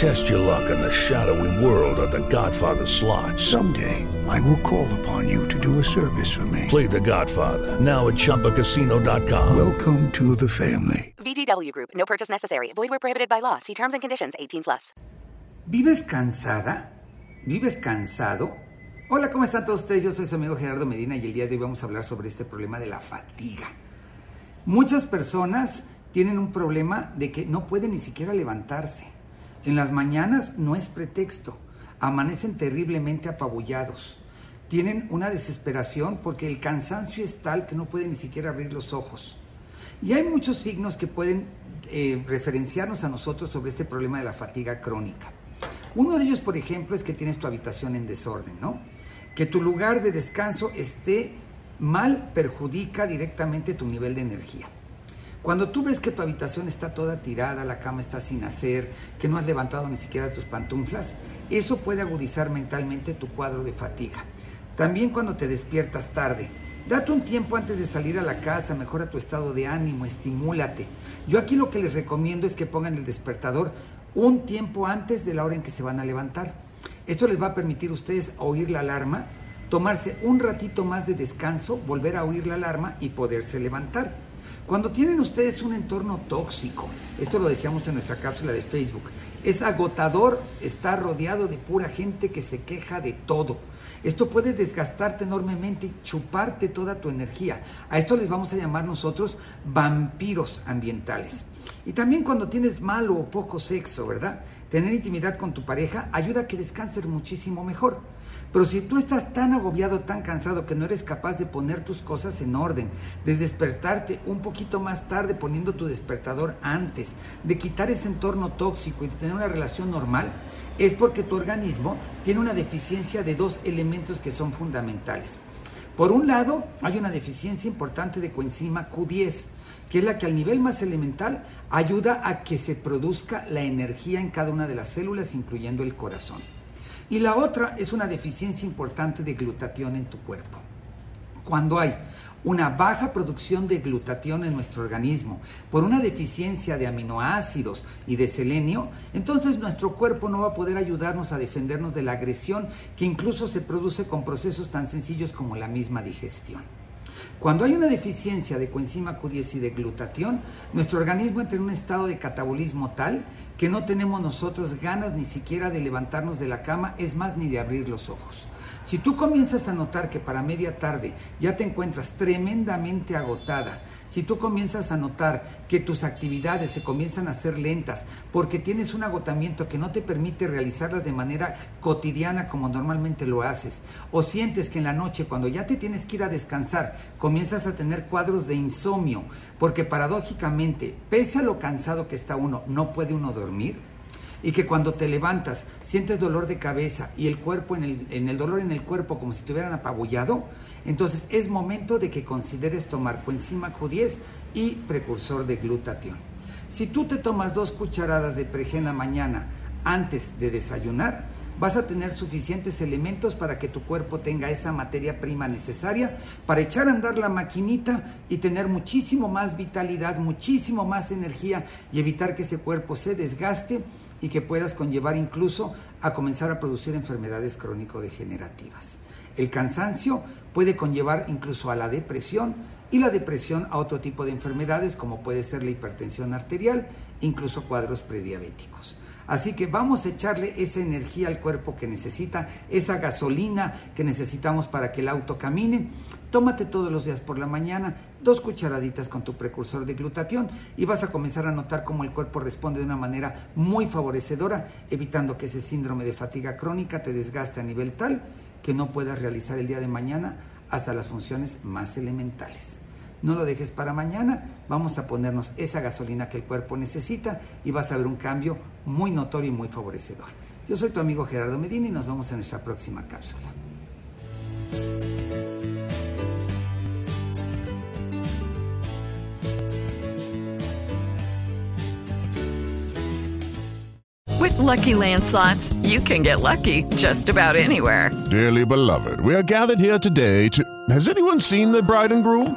Test your luck in the shadowy world of The Godfather slot. Someday, I will call upon you to do a service for me. Play The Godfather now at ChumbaCasino.com. Welcome to the family. VGW Group. No purchase necessary. Void where prohibited by law. See terms and conditions. 18 plus. ¿Vives cansada? ¿Vives cansado? Hola, ¿cómo están todos ustedes? Yo soy su amigo Gerardo Medina y el día de hoy vamos a hablar sobre este problema de la fatiga. Muchas personas tienen un problema de que no pueden ni siquiera levantarse. En las mañanas no es pretexto. Amanecen terriblemente apabullados. Tienen una desesperación porque el cansancio es tal que no pueden ni siquiera abrir los ojos. Y hay muchos signos que pueden eh, referenciarnos a nosotros sobre este problema de la fatiga crónica. Uno de ellos, por ejemplo, es que tienes tu habitación en desorden, ¿no? Que tu lugar de descanso esté mal perjudica directamente tu nivel de energía. Cuando tú ves que tu habitación está toda tirada, la cama está sin hacer, que no has levantado ni siquiera tus pantuflas, eso puede agudizar mentalmente tu cuadro de fatiga. También cuando te despiertas tarde, date un tiempo antes de salir a la casa, mejora tu estado de ánimo, estimúlate. Yo aquí lo que les recomiendo es que pongan el despertador un tiempo antes de la hora en que se van a levantar. Esto les va a permitir a ustedes oír la alarma, tomarse un ratito más de descanso, volver a oír la alarma y poderse levantar. Cuando tienen ustedes un entorno tóxico, esto lo decíamos en nuestra cápsula de Facebook, es agotador estar rodeado de pura gente que se queja de todo. Esto puede desgastarte enormemente y chuparte toda tu energía. A esto les vamos a llamar nosotros vampiros ambientales. Y también cuando tienes malo o poco sexo, ¿verdad? Tener intimidad con tu pareja ayuda a que descanses muchísimo mejor. Pero si tú estás tan agobiado, tan cansado que no eres capaz de poner tus cosas en orden, de despertarte un poquito más tarde poniendo tu despertador antes, de quitar ese entorno tóxico y de tener una relación normal, es porque tu organismo tiene una deficiencia de dos elementos que son fundamentales. Por un lado, hay una deficiencia importante de coenzima Q10, que es la que al nivel más elemental ayuda a que se produzca la energía en cada una de las células, incluyendo el corazón. Y la otra es una deficiencia importante de glutatión en tu cuerpo. Cuando hay una baja producción de glutatión en nuestro organismo por una deficiencia de aminoácidos y de selenio, entonces nuestro cuerpo no va a poder ayudarnos a defendernos de la agresión que incluso se produce con procesos tan sencillos como la misma digestión. Cuando hay una deficiencia de coenzima Q10 y de glutatión, nuestro organismo entra en un estado de catabolismo tal que no tenemos nosotros ganas ni siquiera de levantarnos de la cama, es más, ni de abrir los ojos. Si tú comienzas a notar que para media tarde ya te encuentras tremendamente agotada, si tú comienzas a notar que tus actividades se comienzan a hacer lentas porque tienes un agotamiento que no te permite realizarlas de manera cotidiana como normalmente lo haces, o sientes que en la noche cuando ya te tienes que ir a descansar comienzas a tener cuadros de insomnio, porque paradójicamente, pese a lo cansado que está uno, no puede uno dormir, y que cuando te levantas sientes dolor de cabeza y el cuerpo en el, en el dolor en el cuerpo como si te hubieran apabullado, entonces es momento de que consideres tomar coenzima Q10 y precursor de glutatión. Si tú te tomas dos cucharadas de prejena mañana antes de desayunar, vas a tener suficientes elementos para que tu cuerpo tenga esa materia prima necesaria para echar a andar la maquinita y tener muchísimo más vitalidad, muchísimo más energía y evitar que ese cuerpo se desgaste y que puedas conllevar incluso a comenzar a producir enfermedades crónico-degenerativas. El cansancio puede conllevar incluso a la depresión y la depresión a otro tipo de enfermedades como puede ser la hipertensión arterial, incluso cuadros prediabéticos. Así que vamos a echarle esa energía al cuerpo que necesita, esa gasolina que necesitamos para que el auto camine. Tómate todos los días por la mañana dos cucharaditas con tu precursor de glutatión y vas a comenzar a notar cómo el cuerpo responde de una manera muy favorecedora, evitando que ese síndrome de fatiga crónica te desgaste a nivel tal que no puedas realizar el día de mañana hasta las funciones más elementales no lo dejes para mañana, vamos a ponernos esa gasolina que el cuerpo necesita y vas a ver un cambio muy notorio y muy favorecedor. Yo soy tu amigo Gerardo Medina y nos vemos en nuestra próxima cápsula. With lucky landslots, you can get lucky just about anywhere. Dearly beloved, we are gathered here today to. Has anyone seen the bride and groom?